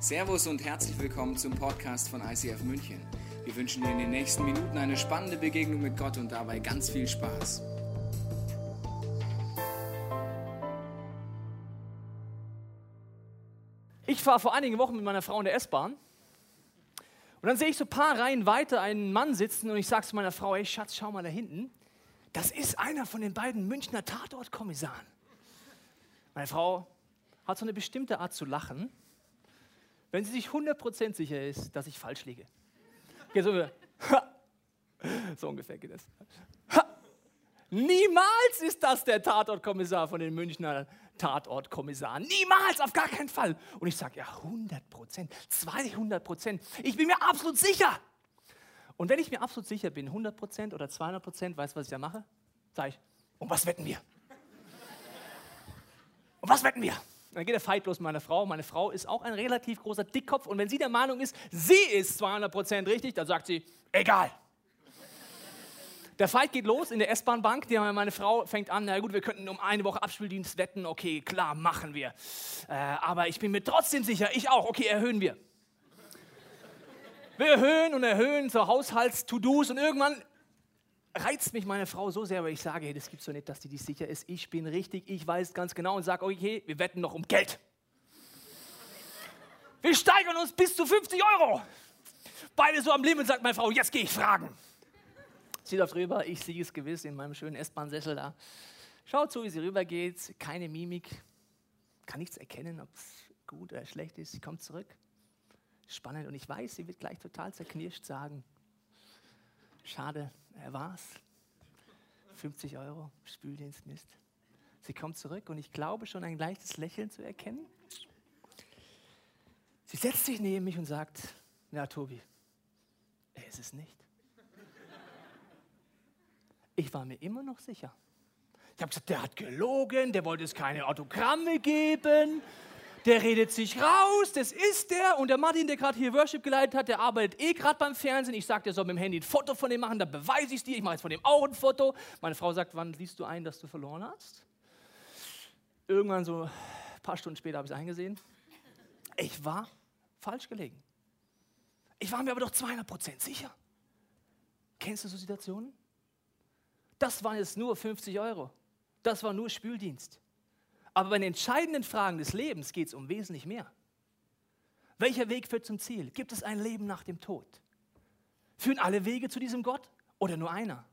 Servus und herzlich willkommen zum Podcast von ICF München. Wir wünschen dir in den nächsten Minuten eine spannende Begegnung mit Gott und dabei ganz viel Spaß. Ich fahre vor einigen Wochen mit meiner Frau in der S-Bahn und dann sehe ich so ein paar Reihen weiter einen Mann sitzen und ich sage zu meiner Frau, hey Schatz, schau mal da hinten. Das ist einer von den beiden Münchner Tatortkommissaren. Meine Frau hat so eine bestimmte Art zu lachen, wenn sie sich 100% sicher ist, dass ich falsch liege. Geht so, so ungefähr geht es. Niemals ist das der Tatortkommissar von den Münchner Tatortkommissaren. Niemals, auf gar keinen Fall. Und ich sage, ja, 100 Prozent, 200 Prozent. Ich bin mir absolut sicher. Und wenn ich mir absolut sicher bin, 100 Prozent oder 200 Prozent, weißt du, was ich da mache? Sage ich, um was wetten wir? Um was wetten wir? Dann geht der Fight los mit meiner Frau. Meine Frau ist auch ein relativ großer Dickkopf. Und wenn sie der Meinung ist, sie ist 200 Prozent richtig, dann sagt sie, egal. Der Fight geht los in der S-Bahn-Bank. Meine Frau fängt an, na gut, wir könnten um eine Woche Abspieldienst wetten. Okay, klar, machen wir. Äh, aber ich bin mir trotzdem sicher, ich auch. Okay, erhöhen wir. Wir erhöhen und erhöhen so Haushalts-To-Dos und irgendwann reizt mich meine Frau so sehr, weil ich sage, hey, das gibt so nicht, dass die dich sicher ist. Ich bin richtig, ich weiß ganz genau und sage, okay, wir wetten noch um Geld. Wir steigern uns bis zu 50 Euro. Beide so am Limit, sagt meine Frau, jetzt gehe ich fragen. Sie läuft rüber, ich sehe es gewiss in meinem schönen S-Bahn-Sessel da. Schaut zu, wie sie rübergeht, keine Mimik, kann nichts erkennen, ob es gut oder schlecht ist. Sie kommt zurück. Spannend und ich weiß, sie wird gleich total zerknirscht sagen, schade, er war's. 50 Euro, Spüldienst, Mist. Sie kommt zurück und ich glaube schon ein leichtes Lächeln zu erkennen. Sie setzt sich neben mich und sagt, ja Tobi, er ist es nicht. Ich war mir immer noch sicher. Ich habe gesagt, der hat gelogen, der wollte es keine Autogramme geben, der redet sich raus, das ist der. Und der Martin, der gerade hier Worship geleitet hat, der arbeitet eh gerade beim Fernsehen. Ich sage, der soll mit dem Handy ein Foto von dem machen, da beweise ich es dir. Ich mache jetzt von dem auch ein Foto. Meine Frau sagt, wann siehst du ein, dass du verloren hast? Irgendwann so ein paar Stunden später habe ich es eingesehen. Ich war falsch gelegen. Ich war mir aber doch 200% sicher. Kennst du so Situationen? Das waren jetzt nur 50 Euro. Das war nur Spüldienst. Aber bei den entscheidenden Fragen des Lebens geht es um wesentlich mehr. Welcher Weg führt zum Ziel? Gibt es ein Leben nach dem Tod? Führen alle Wege zu diesem Gott oder nur einer?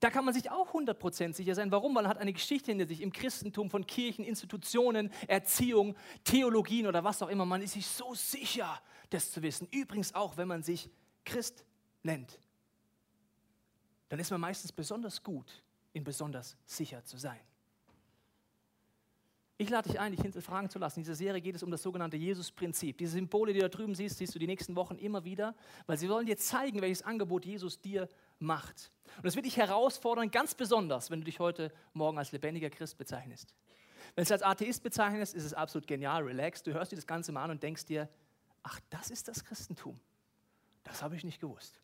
Da kann man sich auch 100% sicher sein. Warum? Weil man hat eine Geschichte hinter sich im Christentum von Kirchen, Institutionen, Erziehung, Theologien oder was auch immer. Man ist sich so sicher, das zu wissen. Übrigens auch, wenn man sich Christ nennt dann ist man meistens besonders gut, in besonders sicher zu sein. Ich lade dich ein, dich hinterfragen zu lassen. In dieser Serie geht es um das sogenannte Jesus-Prinzip. Diese Symbole, die du da drüben siehst, siehst du die nächsten Wochen immer wieder, weil sie wollen dir zeigen, welches Angebot Jesus dir macht. Und das wird dich herausfordern, ganz besonders, wenn du dich heute Morgen als lebendiger Christ bezeichnest. Wenn du es als Atheist bezeichnest, ist es absolut genial, relaxed. Du hörst dir das Ganze mal an und denkst dir, ach, das ist das Christentum. Das habe ich nicht gewusst.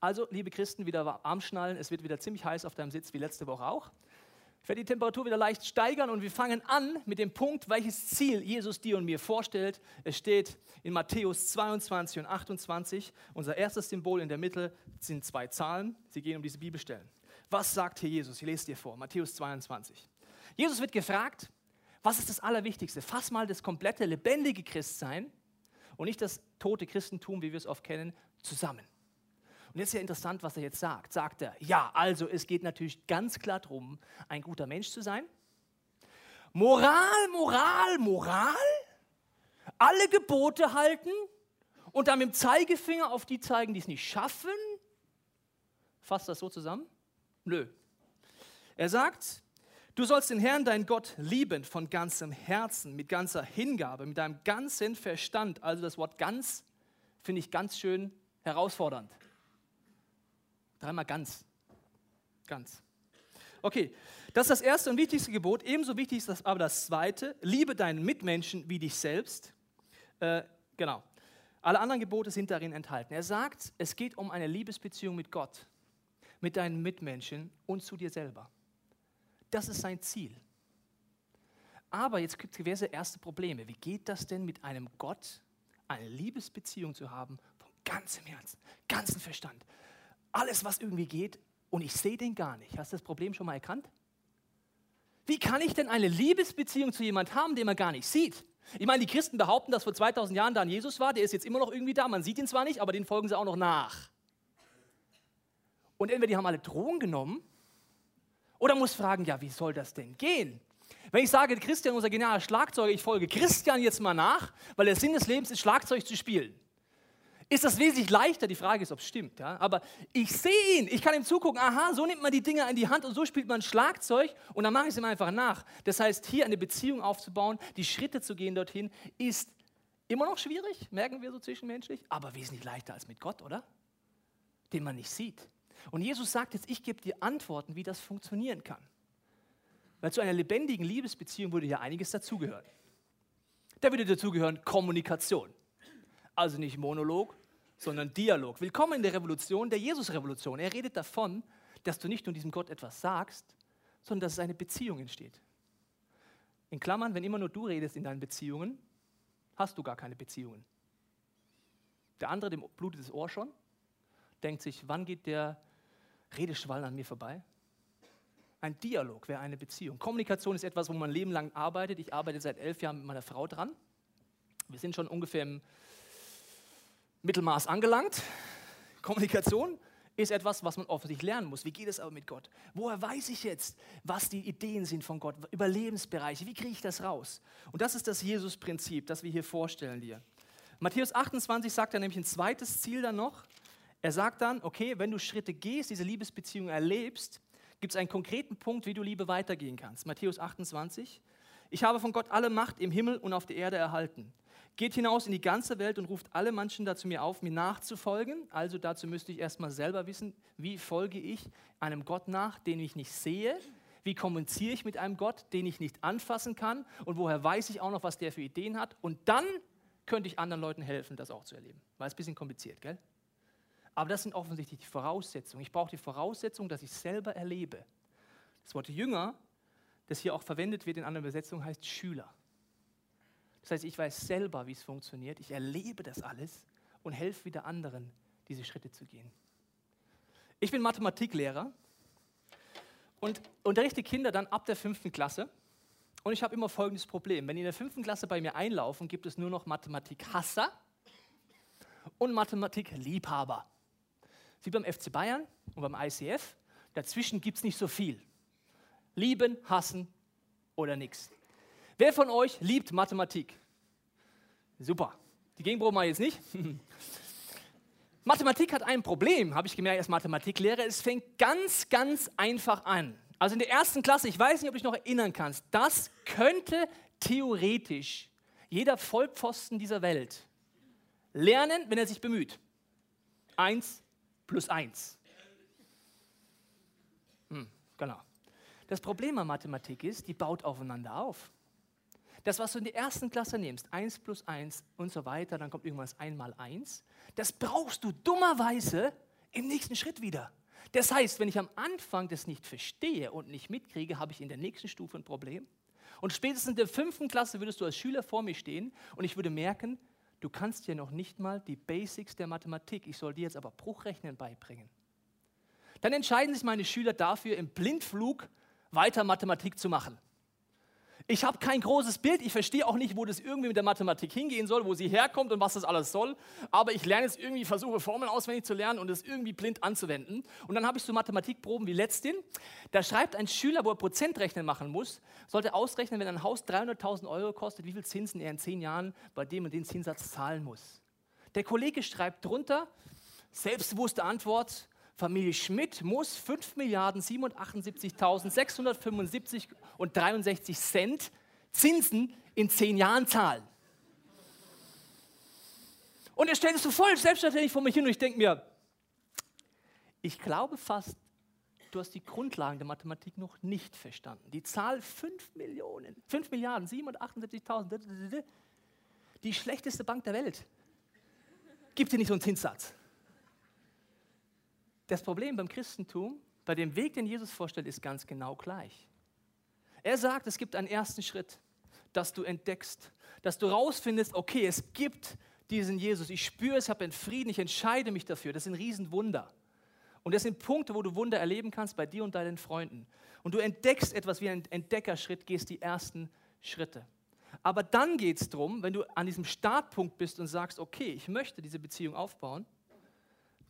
Also, liebe Christen, wieder warm schnallen. Es wird wieder ziemlich heiß auf deinem Sitz, wie letzte Woche auch. Ich werde die Temperatur wieder leicht steigern und wir fangen an mit dem Punkt, welches Ziel Jesus dir und mir vorstellt. Es steht in Matthäus 22 und 28. Unser erstes Symbol in der Mitte sind zwei Zahlen. Sie gehen um diese Bibelstellen. Was sagt hier Jesus? Ich lese dir vor. Matthäus 22. Jesus wird gefragt, was ist das Allerwichtigste? Fass mal das komplette lebendige Christsein und nicht das tote Christentum, wie wir es oft kennen, zusammen. Und jetzt ist ja interessant, was er jetzt sagt. Sagt er, ja, also es geht natürlich ganz klar darum, ein guter Mensch zu sein. Moral, Moral, Moral. Alle Gebote halten und dann mit dem Zeigefinger auf die zeigen, die es nicht schaffen. Fasst das so zusammen? Nö. Er sagt, du sollst den Herrn, dein Gott, lieben von ganzem Herzen, mit ganzer Hingabe, mit deinem ganzen Verstand. Also das Wort ganz finde ich ganz schön herausfordernd. Dreimal ganz. Ganz. Okay, das ist das erste und wichtigste Gebot. Ebenso wichtig ist das aber das zweite. Liebe deinen Mitmenschen wie dich selbst. Äh, genau. Alle anderen Gebote sind darin enthalten. Er sagt, es geht um eine Liebesbeziehung mit Gott, mit deinen Mitmenschen und zu dir selber. Das ist sein Ziel. Aber jetzt gibt es gewisse erste Probleme. Wie geht das denn mit einem Gott, eine Liebesbeziehung zu haben, von ganzem Herzen, ganzem Verstand? Alles, was irgendwie geht, und ich sehe den gar nicht. Hast du das Problem schon mal erkannt? Wie kann ich denn eine Liebesbeziehung zu jemandem haben, den man gar nicht sieht? Ich meine, die Christen behaupten, dass vor 2000 Jahren da ein Jesus war, der ist jetzt immer noch irgendwie da. Man sieht ihn zwar nicht, aber den folgen sie auch noch nach. Und entweder die haben alle Drogen genommen oder muss fragen, ja, wie soll das denn gehen? Wenn ich sage, Christian, unser genialer Schlagzeuger, ich folge Christian jetzt mal nach, weil der Sinn des Lebens ist, Schlagzeug zu spielen ist das wesentlich leichter. Die Frage ist, ob es stimmt. Ja? Aber ich sehe ihn, ich kann ihm zugucken, aha, so nimmt man die Dinger in die Hand und so spielt man Schlagzeug und dann mache ich es ihm einfach nach. Das heißt, hier eine Beziehung aufzubauen, die Schritte zu gehen dorthin, ist immer noch schwierig, merken wir so zwischenmenschlich, aber wesentlich leichter als mit Gott, oder? Den man nicht sieht. Und Jesus sagt jetzt, ich gebe dir Antworten, wie das funktionieren kann. Weil zu einer lebendigen Liebesbeziehung würde ja einiges dazugehören. Da würde dazugehören Kommunikation. Also nicht Monolog, sondern Dialog. Willkommen in der Revolution, der Jesus-Revolution. Er redet davon, dass du nicht nur diesem Gott etwas sagst, sondern dass es eine Beziehung entsteht. In Klammern, wenn immer nur du redest in deinen Beziehungen, hast du gar keine Beziehungen. Der andere, dem blutet das Ohr schon, denkt sich, wann geht der Redeschwall an mir vorbei? Ein Dialog wäre eine Beziehung. Kommunikation ist etwas, wo man ein Leben lang arbeitet. Ich arbeite seit elf Jahren mit meiner Frau dran. Wir sind schon ungefähr im Mittelmaß angelangt. Kommunikation ist etwas, was man offensichtlich lernen muss. Wie geht es aber mit Gott? Woher weiß ich jetzt, was die Ideen sind von Gott, über Lebensbereiche? Wie kriege ich das raus? Und das ist das Jesus-Prinzip, das wir hier vorstellen dir. Matthäus 28 sagt er nämlich ein zweites Ziel dann noch. Er sagt dann, okay, wenn du Schritte gehst, diese Liebesbeziehung erlebst, gibt es einen konkreten Punkt, wie du Liebe weitergehen kannst. Matthäus 28. Ich habe von Gott alle Macht im Himmel und auf der Erde erhalten. Geht hinaus in die ganze Welt und ruft alle Menschen dazu mir auf, mir nachzufolgen. Also dazu müsste ich erstmal selber wissen, wie folge ich einem Gott nach, den ich nicht sehe? Wie kommuniziere ich mit einem Gott, den ich nicht anfassen kann? Und woher weiß ich auch noch, was der für Ideen hat? Und dann könnte ich anderen Leuten helfen, das auch zu erleben. War es ein bisschen kompliziert, gell? Aber das sind offensichtlich die Voraussetzungen. Ich brauche die Voraussetzung, dass ich selber erlebe. Das Wort Jünger, das hier auch verwendet wird in anderen Übersetzungen, heißt Schüler. Das heißt, ich weiß selber, wie es funktioniert. Ich erlebe das alles und helfe wieder anderen, diese Schritte zu gehen. Ich bin Mathematiklehrer und unterrichte Kinder dann ab der fünften Klasse. Und ich habe immer folgendes Problem. Wenn die in der fünften Klasse bei mir einlaufen, gibt es nur noch Mathematikhasser und Mathematikliebhaber. Wie beim FC Bayern und beim ICF. Dazwischen gibt es nicht so viel. Lieben, hassen oder nichts. Wer von euch liebt Mathematik? Super. Die Gegenprobe mal jetzt nicht. Mathematik hat ein Problem, habe ich gemerkt als Mathematiklehrer. Es fängt ganz, ganz einfach an. Also in der ersten Klasse, ich weiß nicht, ob du dich noch erinnern kannst, das könnte theoretisch jeder Vollpfosten dieser Welt lernen, wenn er sich bemüht. Eins plus eins. Hm, genau. Das Problem an Mathematik ist, die baut aufeinander auf. Das, was du in der ersten Klasse nimmst, 1 plus 1 und so weiter, dann kommt irgendwann das 1 mal 1, das brauchst du dummerweise im nächsten Schritt wieder. Das heißt, wenn ich am Anfang das nicht verstehe und nicht mitkriege, habe ich in der nächsten Stufe ein Problem. Und spätestens in der fünften Klasse würdest du als Schüler vor mir stehen und ich würde merken, du kannst dir noch nicht mal die Basics der Mathematik, ich soll dir jetzt aber Bruchrechnen beibringen. Dann entscheiden sich meine Schüler dafür, im Blindflug weiter Mathematik zu machen. Ich habe kein großes Bild, ich verstehe auch nicht, wo das irgendwie mit der Mathematik hingehen soll, wo sie herkommt und was das alles soll. Aber ich lerne jetzt irgendwie, versuche Formeln auswendig zu lernen und es irgendwie blind anzuwenden. Und dann habe ich so Mathematikproben wie letzten. Da schreibt ein Schüler, wo er Prozentrechnen machen muss, sollte ausrechnen, wenn ein Haus 300.000 Euro kostet, wie viel Zinsen er in zehn Jahren bei dem und dem Zinssatz zahlen muss. Der Kollege schreibt drunter, selbstbewusste Antwort, Familie Schmidt muss 5 Milliarden 778.675 und 63 Cent Zinsen in 10 Jahren zahlen. Und er stellt es so voll selbstverständlich vor mich hin und ich denke mir, ich glaube fast, du hast die Grundlagen der Mathematik noch nicht verstanden. Die Zahl 5 Millionen, 5 Milliarden 778.000, die schlechteste Bank der Welt, gibt dir nicht so einen Zinssatz. Das Problem beim Christentum, bei dem Weg, den Jesus vorstellt, ist ganz genau gleich. Er sagt, es gibt einen ersten Schritt. dass du entdeckst, dass du rausfindest, okay, es gibt diesen Jesus. Ich spüre es, habe einen Frieden, ich entscheide mich dafür. Das sind Riesenwunder. Und das sind Punkte, wo du Wunder erleben kannst bei dir und deinen Freunden. Und du entdeckst etwas wie ein Entdeckerschritt, gehst die ersten Schritte. Aber dann geht es darum, wenn du an diesem Startpunkt bist und sagst, okay, ich möchte diese Beziehung aufbauen,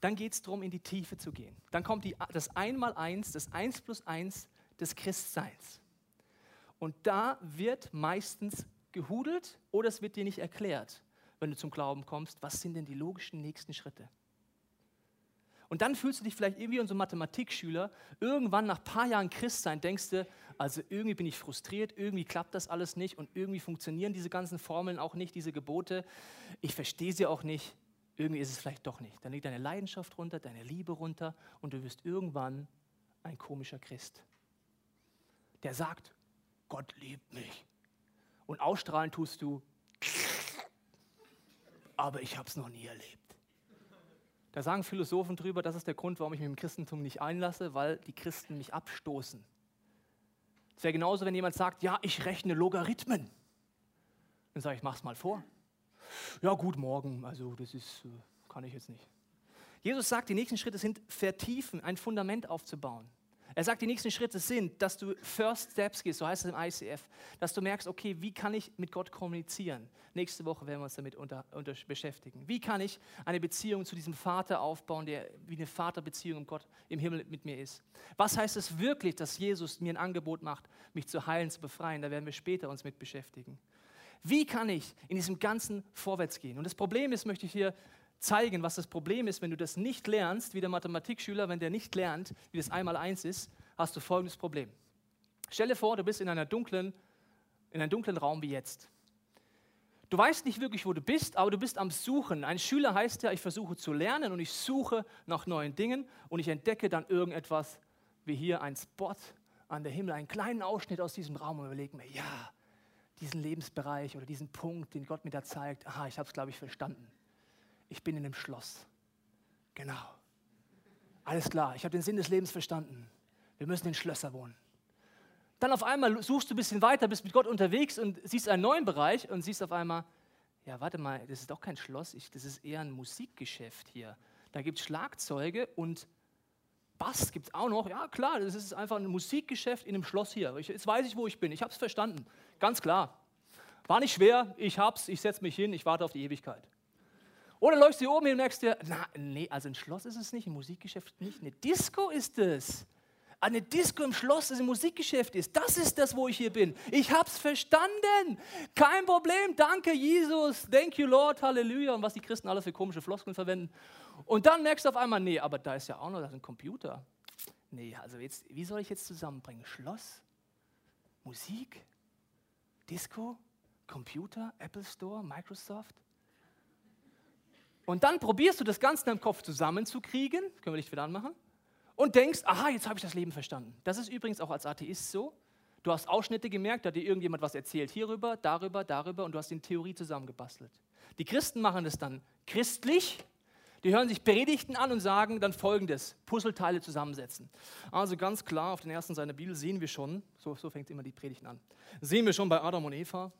dann geht es darum, in die Tiefe zu gehen. Dann kommt die, das Einmaleins, das Eins plus Eins des Christseins. Und da wird meistens gehudelt oder es wird dir nicht erklärt, wenn du zum Glauben kommst, was sind denn die logischen nächsten Schritte. Und dann fühlst du dich vielleicht irgendwie unser Mathematikschüler, irgendwann nach ein paar Jahren Christsein denkst du, also irgendwie bin ich frustriert, irgendwie klappt das alles nicht und irgendwie funktionieren diese ganzen Formeln auch nicht, diese Gebote. Ich verstehe sie auch nicht. Irgendwie ist es vielleicht doch nicht. Dann liegt deine Leidenschaft runter, deine Liebe runter und du wirst irgendwann ein komischer Christ, der sagt, Gott liebt mich. Und ausstrahlen tust du, aber ich habe es noch nie erlebt. Da sagen Philosophen drüber, das ist der Grund, warum ich mich im Christentum nicht einlasse, weil die Christen mich abstoßen. Es wäre genauso, wenn jemand sagt, ja, ich rechne Logarithmen. Dann sage ich, mach's mal vor. Ja, gut, morgen, also das ist, äh, kann ich jetzt nicht. Jesus sagt, die nächsten Schritte sind vertiefen, ein Fundament aufzubauen. Er sagt, die nächsten Schritte sind, dass du First Steps gehst, so heißt es im ICF, dass du merkst, okay, wie kann ich mit Gott kommunizieren? Nächste Woche werden wir uns damit unter, unter beschäftigen. Wie kann ich eine Beziehung zu diesem Vater aufbauen, der wie eine Vaterbeziehung im Gott im Himmel mit mir ist? Was heißt es wirklich, dass Jesus mir ein Angebot macht, mich zu heilen, zu befreien? Da werden wir später uns mit beschäftigen. Wie kann ich in diesem Ganzen vorwärts gehen? Und das Problem ist, möchte ich hier zeigen, was das Problem ist, wenn du das nicht lernst, wie der Mathematikschüler, wenn der nicht lernt, wie das einmal eins ist, hast du folgendes Problem. Stell dir vor, du bist in, einer dunklen, in einem dunklen Raum wie jetzt. Du weißt nicht wirklich, wo du bist, aber du bist am Suchen. Ein Schüler heißt ja, ich versuche zu lernen und ich suche nach neuen Dingen und ich entdecke dann irgendetwas wie hier ein Spot an der Himmel, einen kleinen Ausschnitt aus diesem Raum und überlege mir, ja, diesen Lebensbereich oder diesen Punkt, den Gott mir da zeigt, aha, ich habe es, glaube ich, verstanden ich bin in einem Schloss. Genau. Alles klar, ich habe den Sinn des Lebens verstanden. Wir müssen in Schlösser wohnen. Dann auf einmal suchst du ein bisschen weiter, bist mit Gott unterwegs und siehst einen neuen Bereich und siehst auf einmal, ja, warte mal, das ist doch kein Schloss, ich, das ist eher ein Musikgeschäft hier. Da gibt es Schlagzeuge und Bass gibt es auch noch. Ja, klar, das ist einfach ein Musikgeschäft in einem Schloss hier. Ich, jetzt weiß ich, wo ich bin. Ich habe es verstanden. Ganz klar. War nicht schwer, ich hab's, ich setze mich hin, ich warte auf die Ewigkeit. Oder läufst du oben hin und merkst dir, na, nee, also ein Schloss ist es nicht, ein Musikgeschäft nicht, eine Disco ist es. Eine Disco im Schloss, das ein Musikgeschäft ist. Das ist das, wo ich hier bin. Ich hab's verstanden. Kein Problem. Danke, Jesus. Thank you, Lord. Halleluja. Und was die Christen alle für komische Floskeln verwenden. Und dann merkst du auf einmal, nee, aber da ist ja auch noch ein Computer. Nee, also jetzt, wie soll ich jetzt zusammenbringen? Schloss, Musik, Disco, Computer, Apple Store, Microsoft? Und dann probierst du das Ganze in deinem Kopf zusammenzukriegen, können wir Licht wieder anmachen, und denkst, aha, jetzt habe ich das Leben verstanden. Das ist übrigens auch als Atheist so. Du hast Ausschnitte gemerkt, da dir irgendjemand was erzählt, hierüber, darüber, darüber, und du hast die Theorie zusammengebastelt. Die Christen machen das dann christlich, die hören sich Predigten an und sagen dann folgendes: Puzzleteile zusammensetzen. Also ganz klar, auf den ersten Seiten der Bibel sehen wir schon, so, so fängt immer die Predigten an, sehen wir schon bei Adam und Eva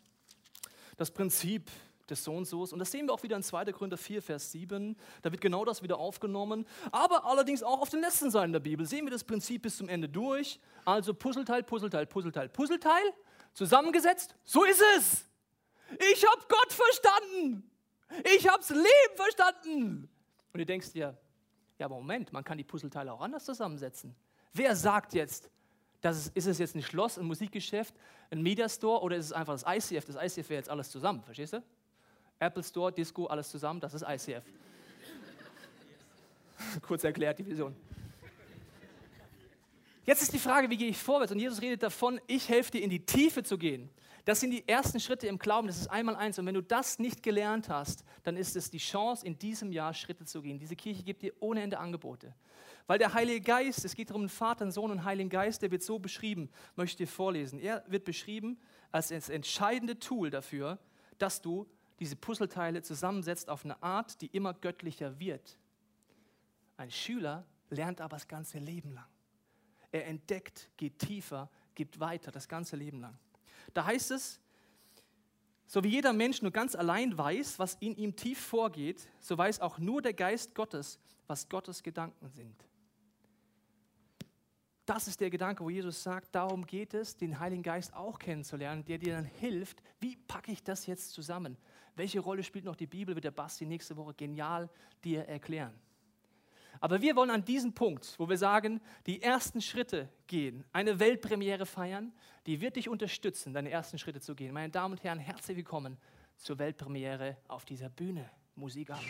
das Prinzip des so und so. Und das sehen wir auch wieder in 2. Korinther 4, Vers 7. Da wird genau das wieder aufgenommen. Aber allerdings auch auf den letzten Seiten der Bibel sehen wir das Prinzip bis zum Ende durch. Also Puzzleteil, Puzzleteil, Puzzleteil, Puzzleteil, zusammengesetzt. So ist es. Ich habe Gott verstanden. Ich habe das Leben verstanden. Und du denkst dir, ja, aber Moment, man kann die Puzzleteile auch anders zusammensetzen. Wer sagt jetzt, das ist, ist es jetzt ein Schloss, ein Musikgeschäft, ein Mediastore oder ist es einfach das ICF? Das ICF wäre jetzt alles zusammen, verstehst du? Apple Store, Disco, alles zusammen, das ist ICF. Kurz erklärt die Vision. Jetzt ist die Frage, wie gehe ich vorwärts? Und Jesus redet davon, ich helfe dir in die Tiefe zu gehen. Das sind die ersten Schritte im Glauben, das ist einmal eins. Und wenn du das nicht gelernt hast, dann ist es die Chance, in diesem Jahr Schritte zu gehen. Diese Kirche gibt dir ohne Ende Angebote. Weil der Heilige Geist, es geht darum, Vater, Sohn und Heiligen Geist, der wird so beschrieben, möchte ich dir vorlesen. Er wird beschrieben als das entscheidende Tool dafür, dass du diese Puzzleteile zusammensetzt auf eine Art, die immer göttlicher wird. Ein Schüler lernt aber das ganze Leben lang. Er entdeckt, geht tiefer, gibt weiter, das ganze Leben lang. Da heißt es, So wie jeder Mensch nur ganz allein weiß, was in ihm tief vorgeht, so weiß auch nur der Geist Gottes, was Gottes Gedanken sind. Das ist der Gedanke, wo Jesus sagt, darum geht es, den Heiligen Geist auch kennenzulernen, der dir dann hilft, wie packe ich das jetzt zusammen? Welche Rolle spielt noch die Bibel, wird der Basti nächste Woche genial dir erklären. Aber wir wollen an diesem Punkt, wo wir sagen, die ersten Schritte gehen, eine Weltpremiere feiern, die wird dich unterstützen, deine ersten Schritte zu gehen. Meine Damen und Herren, herzlich willkommen zur Weltpremiere auf dieser Bühne. Musik ab.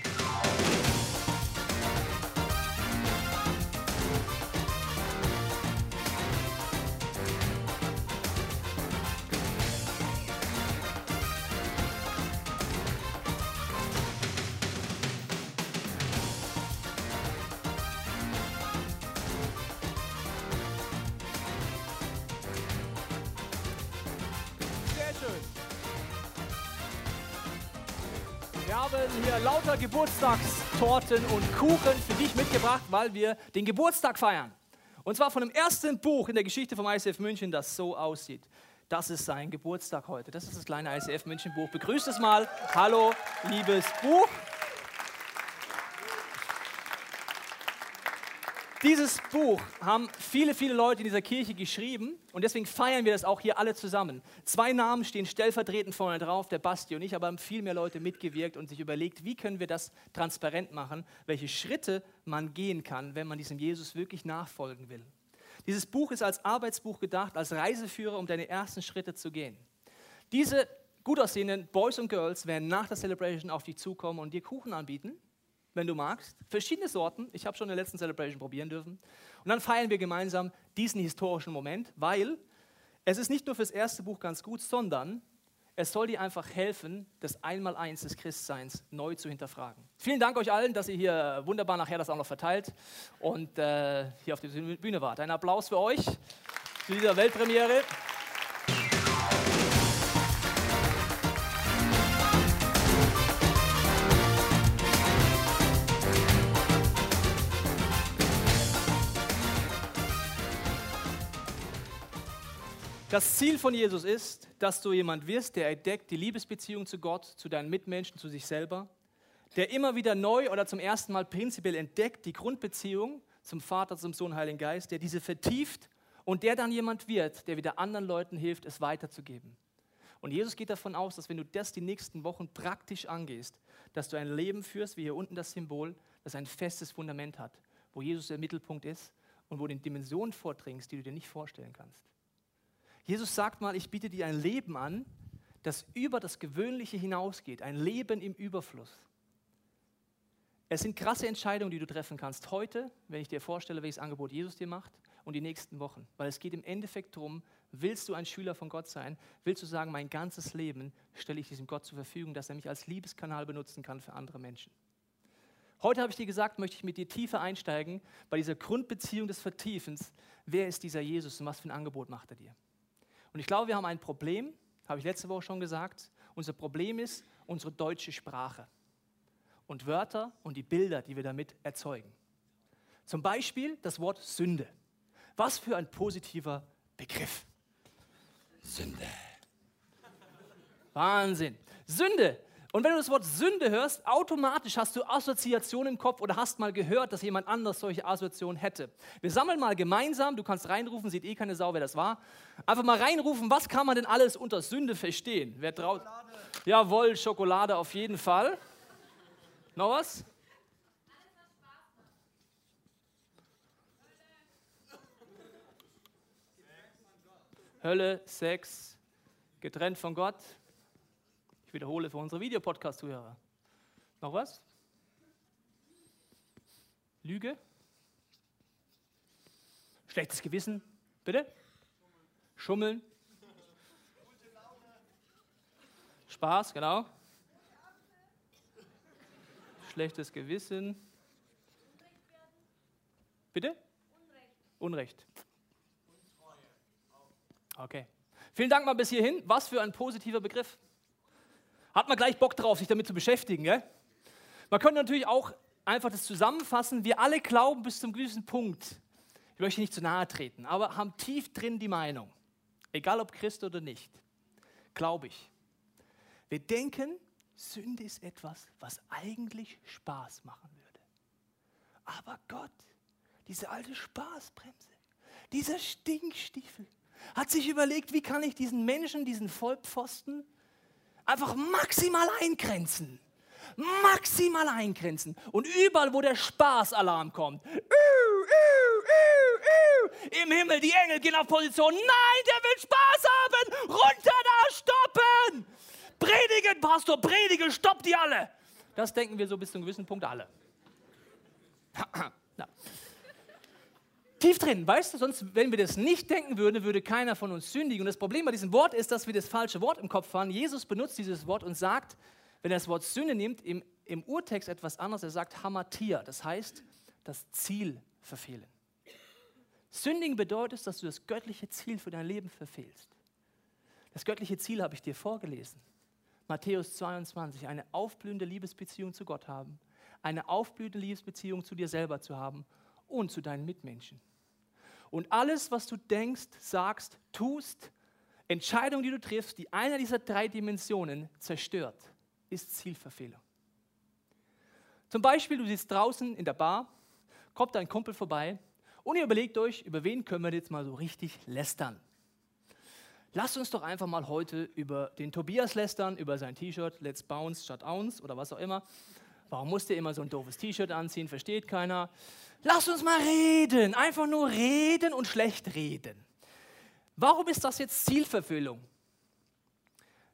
Hier lauter Geburtstagstorten und Kuchen für dich mitgebracht, weil wir den Geburtstag feiern. Und zwar von dem ersten Buch in der Geschichte vom ICF München, das so aussieht. Das ist sein Geburtstag heute. Das ist das kleine ICF München Buch. Begrüßt es mal. Hallo, liebes Buch. Dieses Buch haben viele, viele Leute in dieser Kirche geschrieben und deswegen feiern wir das auch hier alle zusammen. Zwei Namen stehen stellvertretend vorne drauf, der Basti und ich, aber haben viel mehr Leute mitgewirkt und sich überlegt, wie können wir das transparent machen, welche Schritte man gehen kann, wenn man diesem Jesus wirklich nachfolgen will. Dieses Buch ist als Arbeitsbuch gedacht, als Reiseführer, um deine ersten Schritte zu gehen. Diese gut aussehenden Boys und Girls werden nach der Celebration auf dich zukommen und dir Kuchen anbieten wenn du magst. Verschiedene Sorten. Ich habe schon in der letzten Celebration probieren dürfen. Und dann feiern wir gemeinsam diesen historischen Moment, weil es ist nicht nur fürs erste Buch ganz gut, sondern es soll dir einfach helfen, das Einmaleins des Christseins neu zu hinterfragen. Vielen Dank euch allen, dass ihr hier wunderbar nachher das auch noch verteilt und äh, hier auf der Bühne wart. Ein Applaus für euch zu dieser Weltpremiere. Das Ziel von Jesus ist, dass du jemand wirst, der entdeckt die Liebesbeziehung zu Gott, zu deinen Mitmenschen, zu sich selber, der immer wieder neu oder zum ersten Mal prinzipiell entdeckt die Grundbeziehung zum Vater, zum Sohn, Heiligen Geist, der diese vertieft und der dann jemand wird, der wieder anderen Leuten hilft, es weiterzugeben. Und Jesus geht davon aus, dass wenn du das die nächsten Wochen praktisch angehst, dass du ein Leben führst, wie hier unten das Symbol, das ein festes Fundament hat, wo Jesus der Mittelpunkt ist und wo du in Dimensionen vordringst, die du dir nicht vorstellen kannst. Jesus sagt mal, ich biete dir ein Leben an, das über das Gewöhnliche hinausgeht, ein Leben im Überfluss. Es sind krasse Entscheidungen, die du treffen kannst heute, wenn ich dir vorstelle, welches Angebot Jesus dir macht, und die nächsten Wochen. Weil es geht im Endeffekt darum, willst du ein Schüler von Gott sein? Willst du sagen, mein ganzes Leben stelle ich diesem Gott zur Verfügung, dass er mich als Liebeskanal benutzen kann für andere Menschen? Heute habe ich dir gesagt, möchte ich mit dir tiefer einsteigen bei dieser Grundbeziehung des Vertiefens. Wer ist dieser Jesus und was für ein Angebot macht er dir? Und ich glaube, wir haben ein Problem, habe ich letzte Woche schon gesagt. Unser Problem ist unsere deutsche Sprache und Wörter und die Bilder, die wir damit erzeugen. Zum Beispiel das Wort Sünde. Was für ein positiver Begriff. Sünde. Wahnsinn. Sünde und wenn du das Wort Sünde hörst, automatisch hast du Assoziationen im Kopf oder hast mal gehört, dass jemand anders solche Assoziationen hätte. Wir sammeln mal gemeinsam, du kannst reinrufen, sieht eh keine Sau, wer das war. Einfach mal reinrufen, was kann man denn alles unter Sünde verstehen? Wer traut? Jawohl, Schokolade auf jeden Fall. Noch was? Hölle, Sex, getrennt von Gott. Ich wiederhole für unsere Videopodcast-Zuhörer. Noch was? Lüge? Schlechtes Gewissen? Bitte? Schummeln? Spaß, genau. Schlechtes Gewissen. Bitte? Unrecht. Okay. Vielen Dank mal bis hierhin. Was für ein positiver Begriff. Hat man gleich Bock drauf, sich damit zu beschäftigen. Gell? Man könnte natürlich auch einfach das zusammenfassen. Wir alle glauben bis zum gewissen Punkt, ich möchte nicht zu nahe treten, aber haben tief drin die Meinung, egal ob Christ oder nicht, glaube ich. Wir denken, Sünde ist etwas, was eigentlich Spaß machen würde. Aber Gott, diese alte Spaßbremse, dieser Stinkstiefel, hat sich überlegt, wie kann ich diesen Menschen, diesen Vollpfosten einfach maximal eingrenzen. Maximal eingrenzen. Und überall, wo der Spaßalarm kommt, im Himmel, die Engel gehen auf Position. Nein, der will Spaß haben. Runter da, stoppen. Predigen, Pastor, predigen, stopp die alle. Das denken wir so bis zu einem gewissen Punkt alle. Tief drin, weißt du, sonst, wenn wir das nicht denken würden, würde keiner von uns sündigen. Und das Problem bei diesem Wort ist, dass wir das falsche Wort im Kopf haben. Jesus benutzt dieses Wort und sagt, wenn er das Wort Sünde nimmt, im, im Urtext etwas anderes. Er sagt Hamatia, das heißt, das Ziel verfehlen. Sündigen bedeutet, dass du das göttliche Ziel für dein Leben verfehlst. Das göttliche Ziel habe ich dir vorgelesen. Matthäus 22, eine aufblühende Liebesbeziehung zu Gott haben, eine aufblühende Liebesbeziehung zu dir selber zu haben und zu deinen Mitmenschen. Und alles, was du denkst, sagst, tust, Entscheidungen, die du triffst, die einer dieser drei Dimensionen zerstört, ist Zielverfehlung. Zum Beispiel, du sitzt draußen in der Bar, kommt dein Kumpel vorbei und ihr überlegt euch, über wen können wir jetzt mal so richtig lästern. Lasst uns doch einfach mal heute über den Tobias lästern, über sein T-Shirt, Let's Bounce statt Ounce oder was auch immer. Warum muss der immer so ein doofes T-Shirt anziehen, versteht keiner. Lasst uns mal reden, einfach nur reden und schlecht reden. Warum ist das jetzt Zielverfüllung?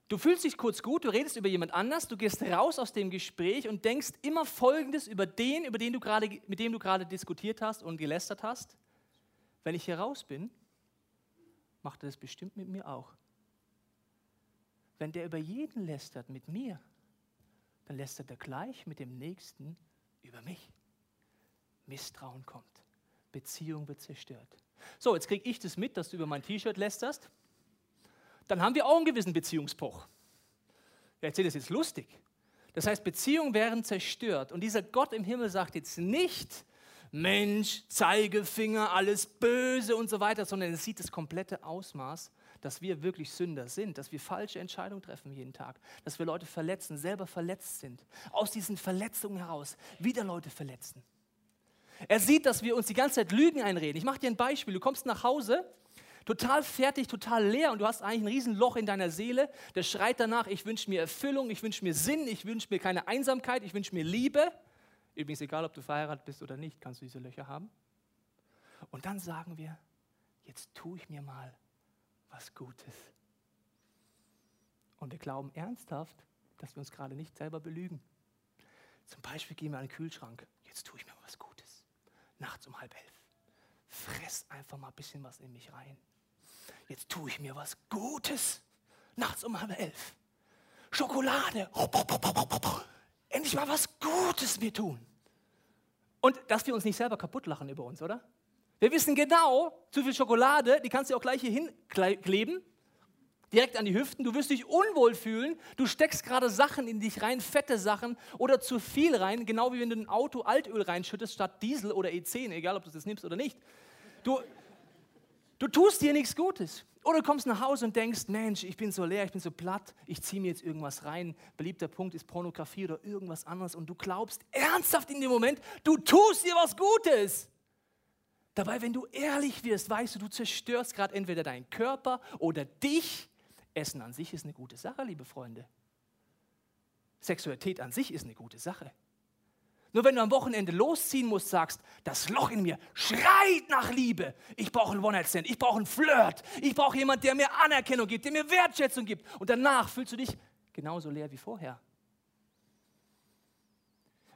Du fühlst dich kurz gut, du redest über jemand anders, du gehst raus aus dem Gespräch und denkst immer Folgendes über den, über den du grade, mit dem du gerade diskutiert hast und gelästert hast. Wenn ich hier raus bin, macht er das bestimmt mit mir auch. Wenn der über jeden lästert mit mir, dann lästert er gleich mit dem Nächsten über mich. Misstrauen kommt. Beziehung wird zerstört. So, jetzt kriege ich das mit, dass du über mein T-Shirt lästerst. Dann haben wir auch einen gewissen Beziehungsbruch. Ja, erzähle das jetzt lustig. Das heißt, Beziehungen werden zerstört. Und dieser Gott im Himmel sagt jetzt nicht, Mensch, Zeigefinger, alles böse und so weiter, sondern er sieht das komplette Ausmaß, dass wir wirklich Sünder sind, dass wir falsche Entscheidungen treffen jeden Tag, dass wir Leute verletzen, selber verletzt sind, aus diesen Verletzungen heraus wieder Leute verletzen. Er sieht, dass wir uns die ganze Zeit Lügen einreden. Ich mache dir ein Beispiel. Du kommst nach Hause, total fertig, total leer und du hast eigentlich ein Riesenloch in deiner Seele. Der schreit danach, ich wünsche mir Erfüllung, ich wünsche mir Sinn, ich wünsche mir keine Einsamkeit, ich wünsche mir Liebe. Übrigens, egal ob du verheiratet bist oder nicht, kannst du diese Löcher haben. Und dann sagen wir, jetzt tue ich mir mal was Gutes. Und wir glauben ernsthaft, dass wir uns gerade nicht selber belügen. Zum Beispiel gehen wir an den Kühlschrank. Jetzt tue ich mir was Gutes. Nachts um halb elf. Fress einfach mal ein bisschen was in mich rein. Jetzt tue ich mir was Gutes. Nachts um halb elf. Schokolade endlich mal was Gutes mir tun. Und dass wir uns nicht selber kaputt lachen über uns, oder? Wir wissen genau, zu viel Schokolade, die kannst du auch gleich hier hinkleben, direkt an die Hüften. Du wirst dich unwohl fühlen. Du steckst gerade Sachen in dich rein, fette Sachen oder zu viel rein, genau wie wenn du ein Auto Altöl reinschüttest statt Diesel oder E10, egal ob du das nimmst oder nicht. Du, du tust dir nichts Gutes. Oder du kommst nach Hause und denkst, Mensch, ich bin so leer, ich bin so platt, ich ziehe mir jetzt irgendwas rein. Beliebter Punkt ist Pornografie oder irgendwas anderes. Und du glaubst ernsthaft in dem Moment, du tust dir was Gutes. Dabei, wenn du ehrlich wirst, weißt du, du zerstörst gerade entweder deinen Körper oder dich. Essen an sich ist eine gute Sache, liebe Freunde. Sexualität an sich ist eine gute Sache. Nur wenn du am Wochenende losziehen musst, sagst, das Loch in mir schreit nach Liebe. Ich brauche einen One-Night-Stand, ich brauche einen Flirt, ich brauche jemanden, der mir Anerkennung gibt, der mir Wertschätzung gibt. Und danach fühlst du dich genauso leer wie vorher.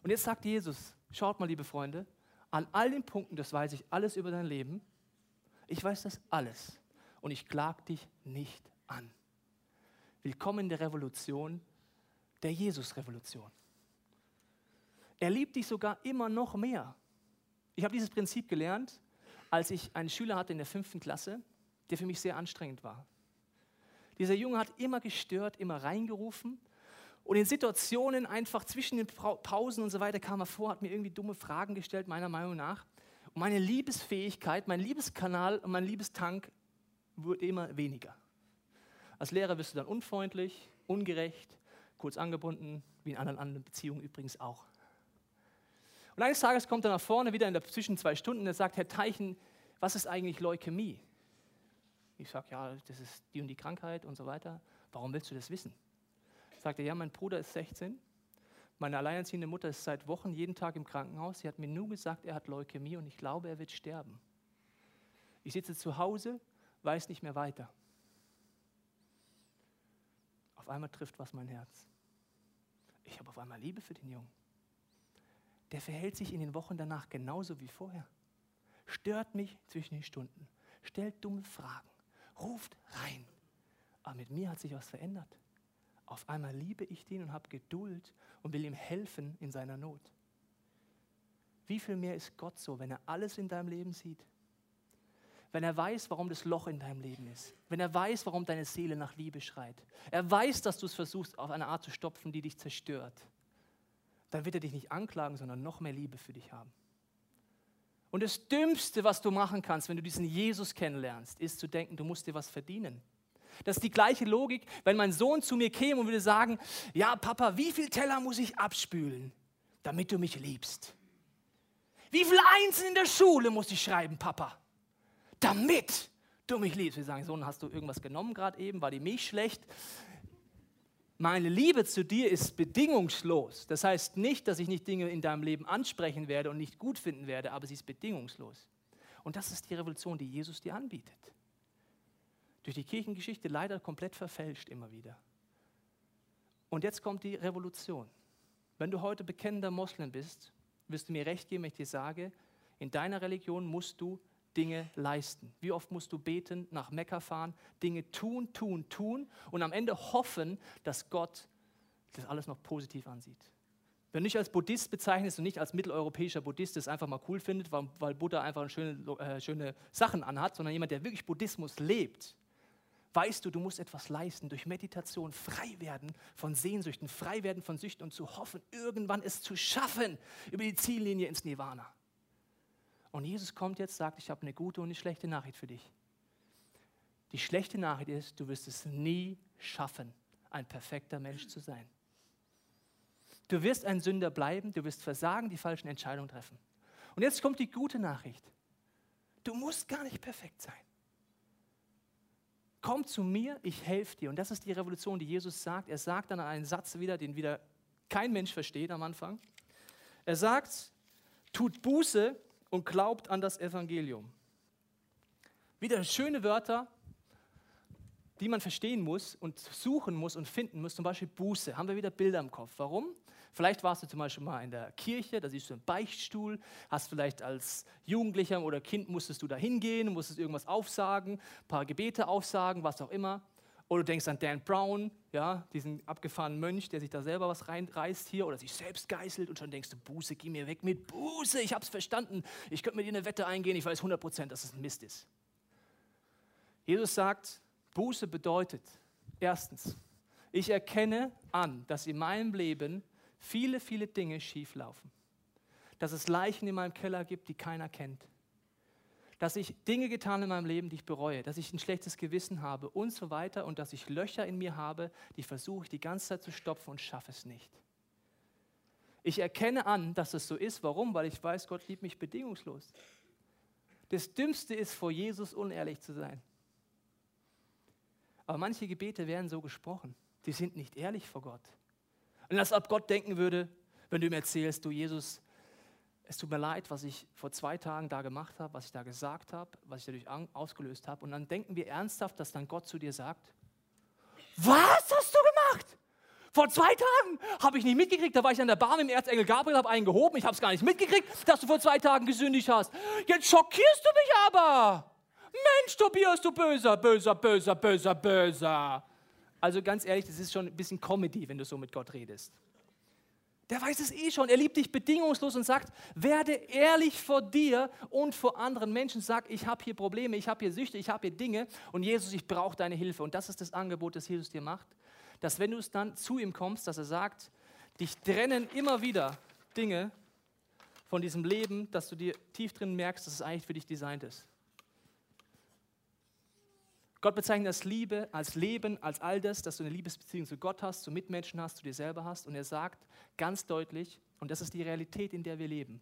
Und jetzt sagt Jesus, schaut mal, liebe Freunde, an all den Punkten, das weiß ich alles über dein Leben. Ich weiß das alles. Und ich klag dich nicht an. Willkommen in der Revolution, der Jesus-Revolution. Er liebt dich sogar immer noch mehr. Ich habe dieses Prinzip gelernt, als ich einen Schüler hatte in der fünften Klasse, der für mich sehr anstrengend war. Dieser Junge hat immer gestört, immer reingerufen und in Situationen einfach zwischen den Pausen und so weiter kam er vor, hat mir irgendwie dumme Fragen gestellt, meiner Meinung nach. Und meine Liebesfähigkeit, mein Liebeskanal und mein Liebestank wurde immer weniger. Als Lehrer wirst du dann unfreundlich, ungerecht kurz angebunden, wie in anderen, anderen Beziehungen übrigens auch. Und eines Tages kommt er nach vorne, wieder in der zwischen zwei Stunden, und sagt, Herr Teichen, was ist eigentlich Leukämie? Ich sage, ja, das ist die und die Krankheit und so weiter. Warum willst du das wissen? Sagt er, ja, mein Bruder ist 16, meine alleinerziehende Mutter ist seit Wochen jeden Tag im Krankenhaus. Sie hat mir nur gesagt, er hat Leukämie und ich glaube, er wird sterben. Ich sitze zu Hause, weiß nicht mehr weiter. Auf einmal trifft was mein Herz. Ich habe auf einmal Liebe für den Jungen der verhält sich in den Wochen danach genauso wie vorher. Stört mich zwischen den Stunden, stellt dumme Fragen, ruft rein. Aber mit mir hat sich was verändert. Auf einmal liebe ich den und habe Geduld und will ihm helfen in seiner Not. Wie viel mehr ist Gott so, wenn er alles in deinem Leben sieht? Wenn er weiß, warum das Loch in deinem Leben ist. Wenn er weiß, warum deine Seele nach Liebe schreit. Er weiß, dass du es versuchst, auf eine Art zu stopfen, die dich zerstört dann wird er dich nicht anklagen, sondern noch mehr Liebe für dich haben. Und das Dümmste, was du machen kannst, wenn du diesen Jesus kennenlernst, ist zu denken, du musst dir was verdienen. Das ist die gleiche Logik, wenn mein Sohn zu mir käme und würde sagen, ja Papa, wie viel Teller muss ich abspülen, damit du mich liebst? Wie viel Einsen in der Schule muss ich schreiben, Papa, damit du mich liebst? Wir sagen, Sohn, hast du irgendwas genommen gerade eben? War die Milch schlecht? meine Liebe zu dir ist bedingungslos. Das heißt nicht, dass ich nicht Dinge in deinem Leben ansprechen werde und nicht gut finden werde, aber sie ist bedingungslos. Und das ist die Revolution, die Jesus dir anbietet. Durch die Kirchengeschichte leider komplett verfälscht immer wieder. Und jetzt kommt die Revolution. Wenn du heute bekennender Moslem bist, wirst du mir recht geben, wenn ich dir sage, in deiner Religion musst du Dinge leisten. Wie oft musst du beten, nach Mekka fahren, Dinge tun, tun, tun und am Ende hoffen, dass Gott das alles noch positiv ansieht. Wenn du nicht als Buddhist bezeichnest und nicht als mitteleuropäischer Buddhist das einfach mal cool findet, weil, weil Buddha einfach schöne, äh, schöne Sachen anhat, sondern jemand, der wirklich Buddhismus lebt, weißt du, du musst etwas leisten, durch Meditation frei werden von Sehnsüchten, frei werden von Süchten und zu hoffen, irgendwann es zu schaffen über die Ziellinie ins Nirvana. Und Jesus kommt jetzt, sagt, ich habe eine gute und eine schlechte Nachricht für dich. Die schlechte Nachricht ist, du wirst es nie schaffen, ein perfekter Mensch zu sein. Du wirst ein Sünder bleiben, du wirst versagen, die falschen Entscheidungen treffen. Und jetzt kommt die gute Nachricht. Du musst gar nicht perfekt sein. Komm zu mir, ich helfe dir. Und das ist die Revolution, die Jesus sagt. Er sagt dann einen Satz wieder, den wieder kein Mensch versteht am Anfang. Er sagt, tut Buße und glaubt an das Evangelium. Wieder schöne Wörter, die man verstehen muss und suchen muss und finden muss. Zum Beispiel Buße. Haben wir wieder Bilder im Kopf. Warum? Vielleicht warst du zum Beispiel mal in der Kirche, da siehst du einen Beichtstuhl, hast vielleicht als Jugendlicher oder Kind musstest du da hingehen, musstest irgendwas aufsagen, ein paar Gebete aufsagen, was auch immer. Oder du denkst an Dan Brown, ja, diesen abgefahrenen Mönch, der sich da selber was reinreißt hier oder sich selbst geißelt und schon denkst du, Buße, geh mir weg mit Buße, ich hab's verstanden. Ich könnte mit dir eine Wette eingehen, ich weiß 100%, dass es ein Mist ist. Jesus sagt, Buße bedeutet, erstens, ich erkenne an, dass in meinem Leben viele, viele Dinge schief laufen. Dass es Leichen in meinem Keller gibt, die keiner kennt dass ich Dinge getan in meinem Leben, die ich bereue, dass ich ein schlechtes Gewissen habe und so weiter und dass ich Löcher in mir habe, die versuche ich die ganze Zeit zu stopfen und schaffe es nicht. Ich erkenne an, dass es so ist. Warum? Weil ich weiß, Gott liebt mich bedingungslos. Das Dümmste ist, vor Jesus unehrlich zu sein. Aber manche Gebete werden so gesprochen. Die sind nicht ehrlich vor Gott. Und als ob Gott denken würde, wenn du ihm erzählst, du Jesus, es tut mir leid, was ich vor zwei Tagen da gemacht habe, was ich da gesagt habe, was ich dadurch ausgelöst habe. Und dann denken wir ernsthaft, dass dann Gott zu dir sagt, was hast du gemacht? Vor zwei Tagen habe ich nicht mitgekriegt, da war ich an der Bar mit dem Erzengel Gabriel, habe einen gehoben, ich habe es gar nicht mitgekriegt, dass du vor zwei Tagen gesündigt hast. Jetzt schockierst du mich aber. Mensch, Tobias, du böser, böser, böser, böser, böser. Also ganz ehrlich, das ist schon ein bisschen Comedy, wenn du so mit Gott redest. Der weiß es eh schon. Er liebt dich bedingungslos und sagt, werde ehrlich vor dir und vor anderen Menschen. Sag, ich habe hier Probleme, ich habe hier Süchte, ich habe hier Dinge und Jesus, ich brauche deine Hilfe. Und das ist das Angebot, das Jesus dir macht, dass wenn du es dann zu ihm kommst, dass er sagt, dich trennen immer wieder Dinge von diesem Leben, dass du dir tief drin merkst, dass es eigentlich für dich designt ist. Gott bezeichnet das Liebe als Leben, als all das, dass du eine Liebesbeziehung zu Gott hast, zu Mitmenschen hast, zu dir selber hast. Und er sagt ganz deutlich, und das ist die Realität, in der wir leben,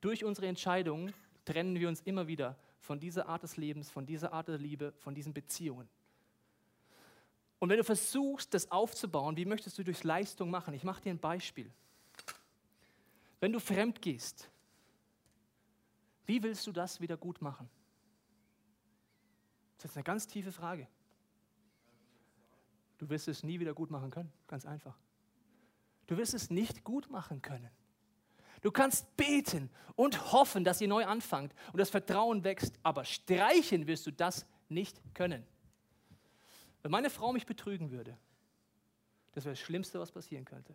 durch unsere Entscheidungen trennen wir uns immer wieder von dieser Art des Lebens, von dieser Art der Liebe, von diesen Beziehungen. Und wenn du versuchst, das aufzubauen, wie möchtest du durch Leistung machen? Ich mache dir ein Beispiel. Wenn du fremd gehst, wie willst du das wieder gut machen? Das ist eine ganz tiefe Frage. Du wirst es nie wieder gut machen können, ganz einfach. Du wirst es nicht gut machen können. Du kannst beten und hoffen, dass ihr neu anfangt und das Vertrauen wächst, aber streichen wirst du das nicht können. Wenn meine Frau mich betrügen würde, das wäre das Schlimmste, was passieren könnte.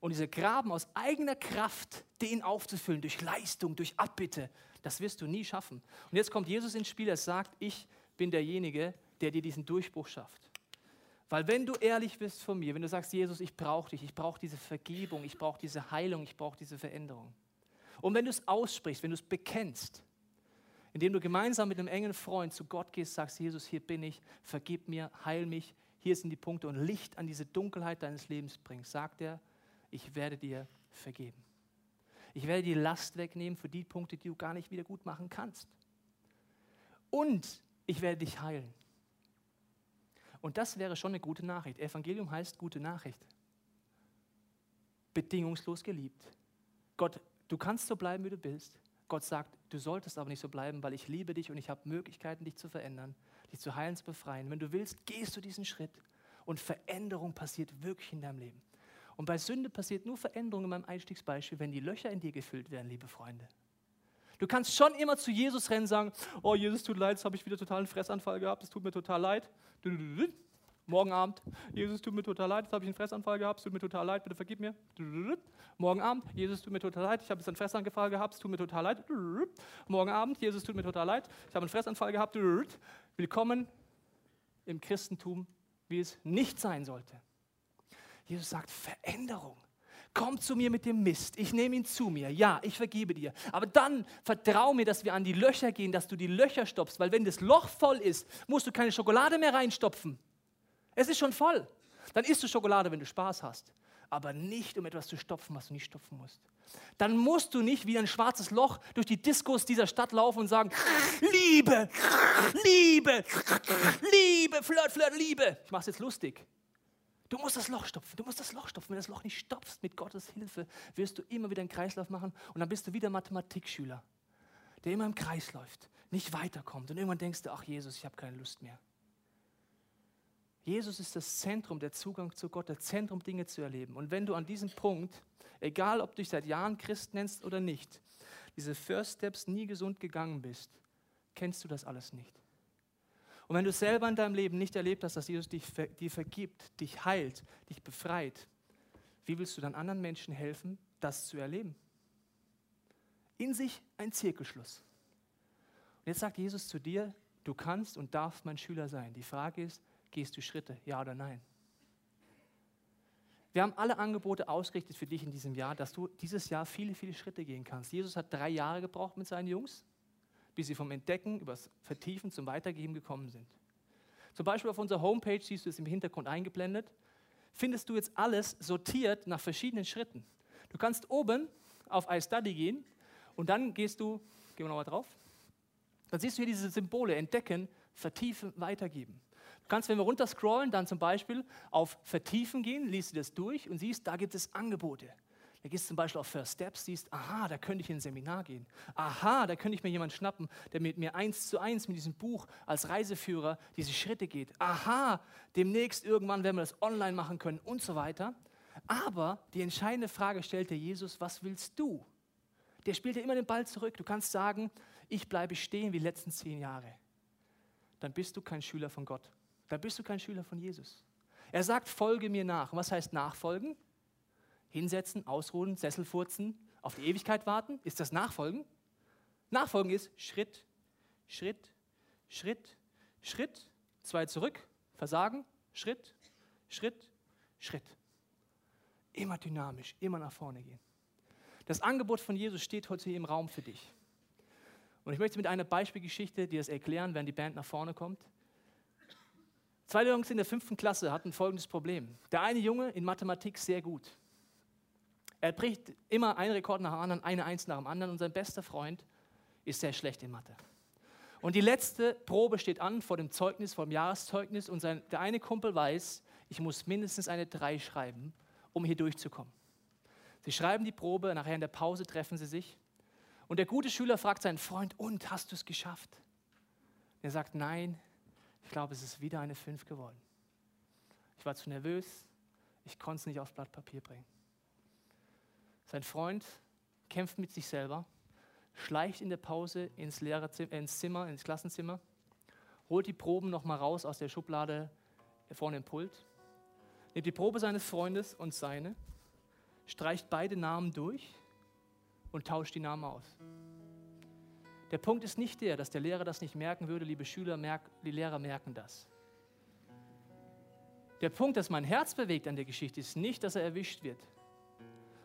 Und dieser Graben aus eigener Kraft, den aufzufüllen, durch Leistung, durch Abbitte, das wirst du nie schaffen. Und jetzt kommt Jesus ins Spiel, er sagt, ich bin derjenige, der dir diesen Durchbruch schafft. Weil wenn du ehrlich bist von mir, wenn du sagst, Jesus, ich brauche dich, ich brauche diese Vergebung, ich brauche diese Heilung, ich brauche diese Veränderung. Und wenn du es aussprichst, wenn du es bekennst, indem du gemeinsam mit einem engen Freund zu Gott gehst, sagst, Jesus, hier bin ich, vergib mir, heil mich, hier sind die Punkte und Licht an diese Dunkelheit deines Lebens bringst, sagt er, ich werde dir vergeben. Ich werde die Last wegnehmen für die Punkte, die du gar nicht wieder gut machen kannst. Und ich werde dich heilen. Und das wäre schon eine gute Nachricht. Evangelium heißt gute Nachricht. Bedingungslos geliebt. Gott, du kannst so bleiben, wie du bist. Gott sagt, du solltest aber nicht so bleiben, weil ich liebe dich und ich habe Möglichkeiten, dich zu verändern, dich zu heilen, zu befreien. Wenn du willst, gehst du diesen Schritt und Veränderung passiert wirklich in deinem Leben. Und bei Sünde passiert nur Veränderung in meinem Einstiegsbeispiel, wenn die Löcher in dir gefüllt werden, liebe Freunde. Du kannst schon immer zu Jesus rennen und sagen, oh Jesus, tut leid, jetzt habe ich wieder total einen Fressanfall gehabt, es tut mir total leid. Morgen Abend, Jesus, tut mir total leid, jetzt habe ich einen Fressanfall gehabt, es tut mir total leid, bitte vergib mir. Morgen Abend, Jesus, tut mir total leid, ich habe jetzt einen Fressanfall gehabt, es tut mir total leid. Morgen Abend, Jesus, tut mir total leid, ich habe einen Fressanfall gehabt. Willkommen im Christentum, wie es nicht sein sollte. Jesus sagt, Veränderung. Komm zu mir mit dem Mist. Ich nehme ihn zu mir. Ja, ich vergebe dir. Aber dann vertrau mir, dass wir an die Löcher gehen, dass du die Löcher stoppst. Weil wenn das Loch voll ist, musst du keine Schokolade mehr reinstopfen. Es ist schon voll. Dann isst du Schokolade, wenn du Spaß hast. Aber nicht, um etwas zu stopfen, was du nicht stopfen musst. Dann musst du nicht wie ein schwarzes Loch durch die Diskos dieser Stadt laufen und sagen, Liebe, Liebe, Liebe, Flirt, Flirt, Liebe. Ich mache es jetzt lustig. Du musst das Loch stopfen, du musst das Loch stopfen. Wenn du das Loch nicht stopfst mit Gottes Hilfe, wirst du immer wieder einen Kreislauf machen und dann bist du wieder Mathematikschüler, der immer im Kreis läuft, nicht weiterkommt und irgendwann denkst du, ach Jesus, ich habe keine Lust mehr. Jesus ist das Zentrum, der Zugang zu Gott, das Zentrum, Dinge zu erleben. Und wenn du an diesem Punkt, egal ob du dich seit Jahren Christ nennst oder nicht, diese First Steps nie gesund gegangen bist, kennst du das alles nicht. Und wenn du selber in deinem Leben nicht erlebt hast, dass Jesus dich, dir vergibt, dich heilt, dich befreit, wie willst du dann anderen Menschen helfen, das zu erleben? In sich ein Zirkelschluss. Und jetzt sagt Jesus zu dir, du kannst und darfst mein Schüler sein. Die Frage ist, gehst du Schritte, ja oder nein? Wir haben alle Angebote ausgerichtet für dich in diesem Jahr, dass du dieses Jahr viele, viele Schritte gehen kannst. Jesus hat drei Jahre gebraucht mit seinen Jungs bis sie vom Entdecken übers Vertiefen zum Weitergeben gekommen sind. Zum Beispiel auf unserer Homepage, siehst du es im Hintergrund eingeblendet, findest du jetzt alles sortiert nach verschiedenen Schritten. Du kannst oben auf iStudy gehen und dann gehst du, gehen wir nochmal drauf, dann siehst du hier diese Symbole, entdecken, vertiefen, weitergeben. Du kannst, wenn wir runter scrollen, dann zum Beispiel auf Vertiefen gehen, liest du das durch und siehst, da gibt es Angebote. Da gehst du zum Beispiel auf First Steps, siehst, aha, da könnte ich in ein Seminar gehen. Aha, da könnte ich mir jemanden schnappen, der mit mir eins zu eins mit diesem Buch als Reiseführer diese Schritte geht. Aha, demnächst irgendwann werden wir das online machen können und so weiter. Aber die entscheidende Frage stellt dir Jesus, was willst du? Der spielt dir immer den Ball zurück. Du kannst sagen, ich bleibe stehen wie die letzten zehn Jahre. Dann bist du kein Schüler von Gott. Dann bist du kein Schüler von Jesus. Er sagt, folge mir nach. Und was heißt nachfolgen? Hinsetzen, ausruhen, Sessel furzen, auf die Ewigkeit warten? Ist das Nachfolgen? Nachfolgen ist Schritt, Schritt, Schritt, Schritt, zwei zurück, Versagen, Schritt, Schritt, Schritt. Immer dynamisch, immer nach vorne gehen. Das Angebot von Jesus steht heute hier im Raum für dich. Und ich möchte mit einer Beispielgeschichte dir das erklären, wenn die Band nach vorne kommt. Zwei Jungs in der fünften Klasse hatten folgendes Problem. Der eine Junge in Mathematik sehr gut. Er bricht immer einen Rekord nach dem anderen, eine Eins nach dem anderen und sein bester Freund ist sehr schlecht in Mathe. Und die letzte Probe steht an vor dem Zeugnis, vor dem Jahreszeugnis und sein, der eine Kumpel weiß, ich muss mindestens eine 3 schreiben, um hier durchzukommen. Sie schreiben die Probe, nachher in der Pause treffen sie sich und der gute Schüler fragt seinen Freund, und hast du es geschafft? Er sagt, nein, ich glaube, es ist wieder eine 5 geworden. Ich war zu nervös, ich konnte es nicht aufs Blatt Papier bringen. Sein Freund kämpft mit sich selber, schleicht in der Pause ins, Lehrerzimmer, ins Zimmer, ins Klassenzimmer, holt die Proben nochmal raus aus der Schublade vorne im Pult, nimmt die Probe seines Freundes und seine, streicht beide Namen durch und tauscht die Namen aus. Der Punkt ist nicht der, dass der Lehrer das nicht merken würde, liebe Schüler, die Lehrer merken das. Der Punkt, das mein Herz bewegt an der Geschichte, ist nicht, dass er erwischt wird.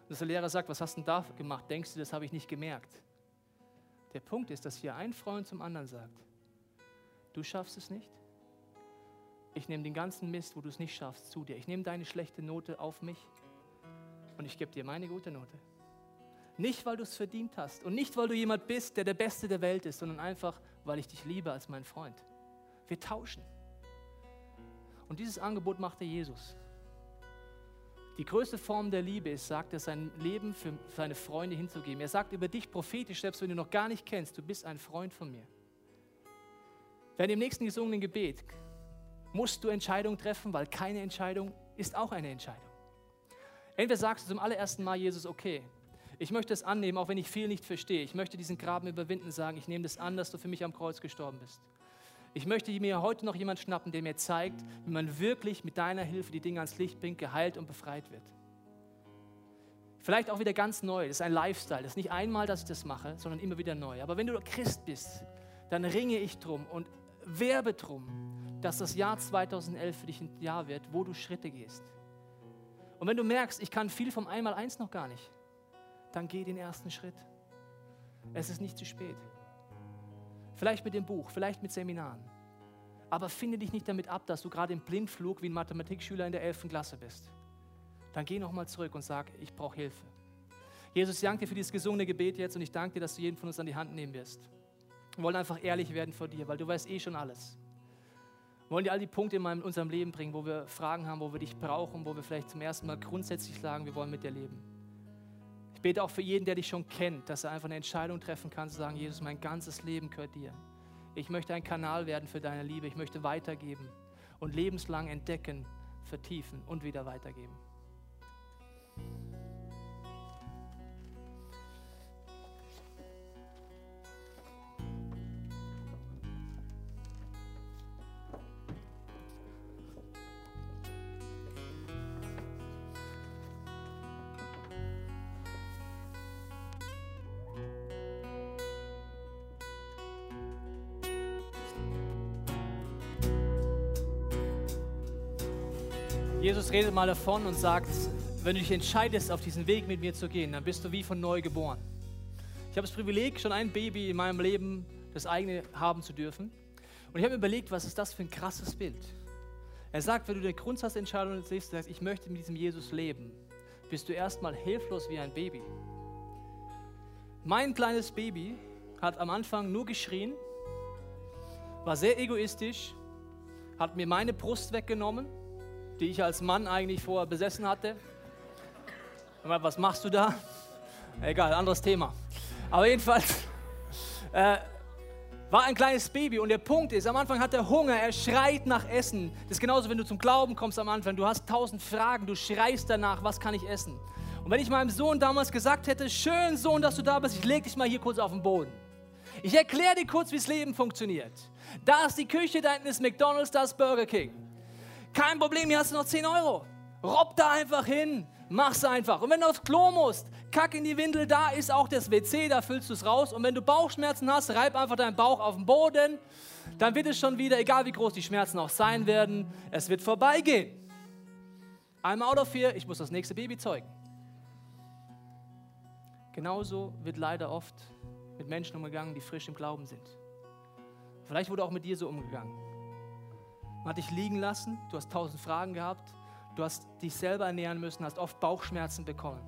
Dass der Lehrer sagt, was hast du denn da gemacht? Denkst du, das habe ich nicht gemerkt? Der Punkt ist, dass hier ein Freund zum anderen sagt, du schaffst es nicht. Ich nehme den ganzen Mist, wo du es nicht schaffst, zu dir. Ich nehme deine schlechte Note auf mich und ich gebe dir meine gute Note. Nicht, weil du es verdient hast und nicht, weil du jemand bist, der der Beste der Welt ist, sondern einfach, weil ich dich liebe als mein Freund. Wir tauschen. Und dieses Angebot machte Jesus. Die größte Form der Liebe ist, sagt er, sein Leben für seine Freunde hinzugeben. Er sagt über dich prophetisch, selbst wenn du noch gar nicht kennst, du bist ein Freund von mir. Während dem nächsten gesungenen Gebet musst du Entscheidungen treffen, weil keine Entscheidung ist auch eine Entscheidung. Entweder sagst du zum allerersten Mal Jesus, okay, ich möchte es annehmen, auch wenn ich viel nicht verstehe. Ich möchte diesen Graben überwinden, sagen, ich nehme das an, dass du für mich am Kreuz gestorben bist. Ich möchte mir heute noch jemand schnappen, der mir zeigt, wie man wirklich mit deiner Hilfe die Dinge ans Licht bringt, geheilt und befreit wird. Vielleicht auch wieder ganz neu. Das ist ein Lifestyle. Das ist nicht einmal, dass ich das mache, sondern immer wieder neu. Aber wenn du Christ bist, dann ringe ich drum und werbe drum, dass das Jahr 2011 für dich ein Jahr wird, wo du Schritte gehst. Und wenn du merkst, ich kann viel vom Einmaleins noch gar nicht, dann geh den ersten Schritt. Es ist nicht zu spät. Vielleicht mit dem Buch, vielleicht mit Seminaren. Aber finde dich nicht damit ab, dass du gerade im Blindflug wie ein Mathematikschüler in der 11. Klasse bist. Dann geh nochmal zurück und sag, ich brauche Hilfe. Jesus, ich danke dir für dieses gesungene Gebet jetzt und ich danke dir, dass du jeden von uns an die Hand nehmen wirst. Wir wollen einfach ehrlich werden vor dir, weil du weißt eh schon alles. Wir wollen dir all die Punkte in unserem Leben bringen, wo wir Fragen haben, wo wir dich brauchen, wo wir vielleicht zum ersten Mal grundsätzlich sagen, wir wollen mit dir leben. Bete auch für jeden, der dich schon kennt, dass er einfach eine Entscheidung treffen kann, zu sagen, Jesus, mein ganzes Leben gehört dir. Ich möchte ein Kanal werden für deine Liebe. Ich möchte weitergeben und lebenslang entdecken, vertiefen und wieder weitergeben. Redet mal davon und sagt, wenn du dich entscheidest, auf diesen Weg mit mir zu gehen, dann bist du wie von neu geboren. Ich habe das Privileg, schon ein Baby in meinem Leben, das eigene haben zu dürfen. Und ich habe mir überlegt, was ist das für ein krasses Bild? Er sagt, wenn du eine Grundsatzentscheidung siehst, sagst, ich möchte mit diesem Jesus leben, bist du erstmal hilflos wie ein Baby. Mein kleines Baby hat am Anfang nur geschrien, war sehr egoistisch, hat mir meine Brust weggenommen die ich als Mann eigentlich vorher besessen hatte. Was machst du da? Egal, anderes Thema. Aber jedenfalls äh, war ein kleines Baby und der Punkt ist, am Anfang hat er Hunger, er schreit nach Essen. Das ist genauso, wenn du zum Glauben kommst am Anfang. Du hast tausend Fragen, du schreist danach, was kann ich essen? Und wenn ich meinem Sohn damals gesagt hätte, schön Sohn, dass du da bist, ich leg dich mal hier kurz auf den Boden. Ich erkläre dir kurz, wie das Leben funktioniert. Da ist die Küche, da hinten ist McDonald's, da ist Burger King. Kein Problem, hier hast du noch 10 Euro. Robb da einfach hin. Mach's einfach. Und wenn du aufs Klo musst, kack in die Windel, da ist auch das WC, da füllst du es raus. Und wenn du Bauchschmerzen hast, reib einfach deinen Bauch auf den Boden. Dann wird es schon wieder, egal wie groß die Schmerzen auch sein werden, es wird vorbeigehen. I'm out of here, ich muss das nächste Baby zeugen. Genauso wird leider oft mit Menschen umgegangen, die frisch im Glauben sind. Vielleicht wurde auch mit dir so umgegangen. Man hat dich liegen lassen, du hast tausend Fragen gehabt, du hast dich selber ernähren müssen, hast oft Bauchschmerzen bekommen.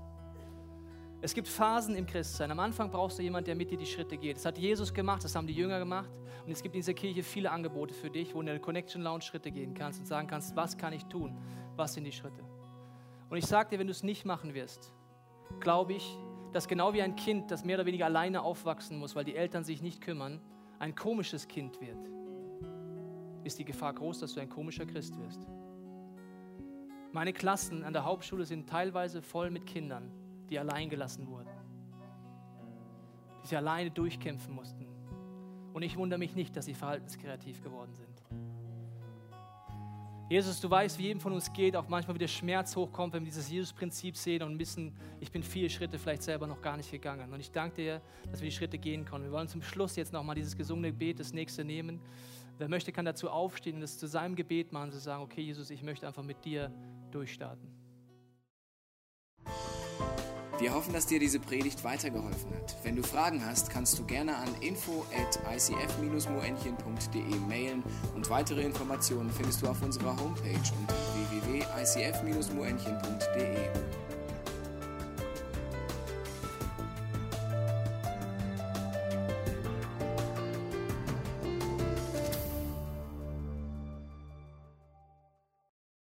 Es gibt Phasen im Christsein. Am Anfang brauchst du jemanden, der mit dir die Schritte geht. Das hat Jesus gemacht, das haben die Jünger gemacht. Und es gibt in dieser Kirche viele Angebote für dich, wo du in der Connection Lounge Schritte gehen kannst und sagen kannst, was kann ich tun? Was sind die Schritte? Und ich sage dir, wenn du es nicht machen wirst, glaube ich, dass genau wie ein Kind, das mehr oder weniger alleine aufwachsen muss, weil die Eltern sich nicht kümmern, ein komisches Kind wird, ist die Gefahr groß, dass du ein komischer Christ wirst. Meine Klassen an der Hauptschule sind teilweise voll mit Kindern, die allein gelassen wurden, die sie alleine durchkämpfen mussten. Und ich wundere mich nicht, dass sie verhaltenskreativ geworden sind. Jesus, du weißt, wie jedem von uns geht, auch manchmal wie der Schmerz hochkommt, wenn wir dieses Jesus-Prinzip sehen und wissen, ich bin viele Schritte vielleicht selber noch gar nicht gegangen. Und ich danke dir, dass wir die Schritte gehen können. Wir wollen zum Schluss jetzt nochmal dieses gesungene Gebet, das nächste nehmen. Wer möchte, kann dazu aufstehen und es zu seinem Gebet machen, zu sagen, okay, Jesus, ich möchte einfach mit dir durchstarten. Wir hoffen, dass dir diese Predigt weitergeholfen hat. Wenn du Fragen hast, kannst du gerne an info at icf-moenchen.de mailen und weitere Informationen findest du auf unserer Homepage unter www.icf-moenchen.de.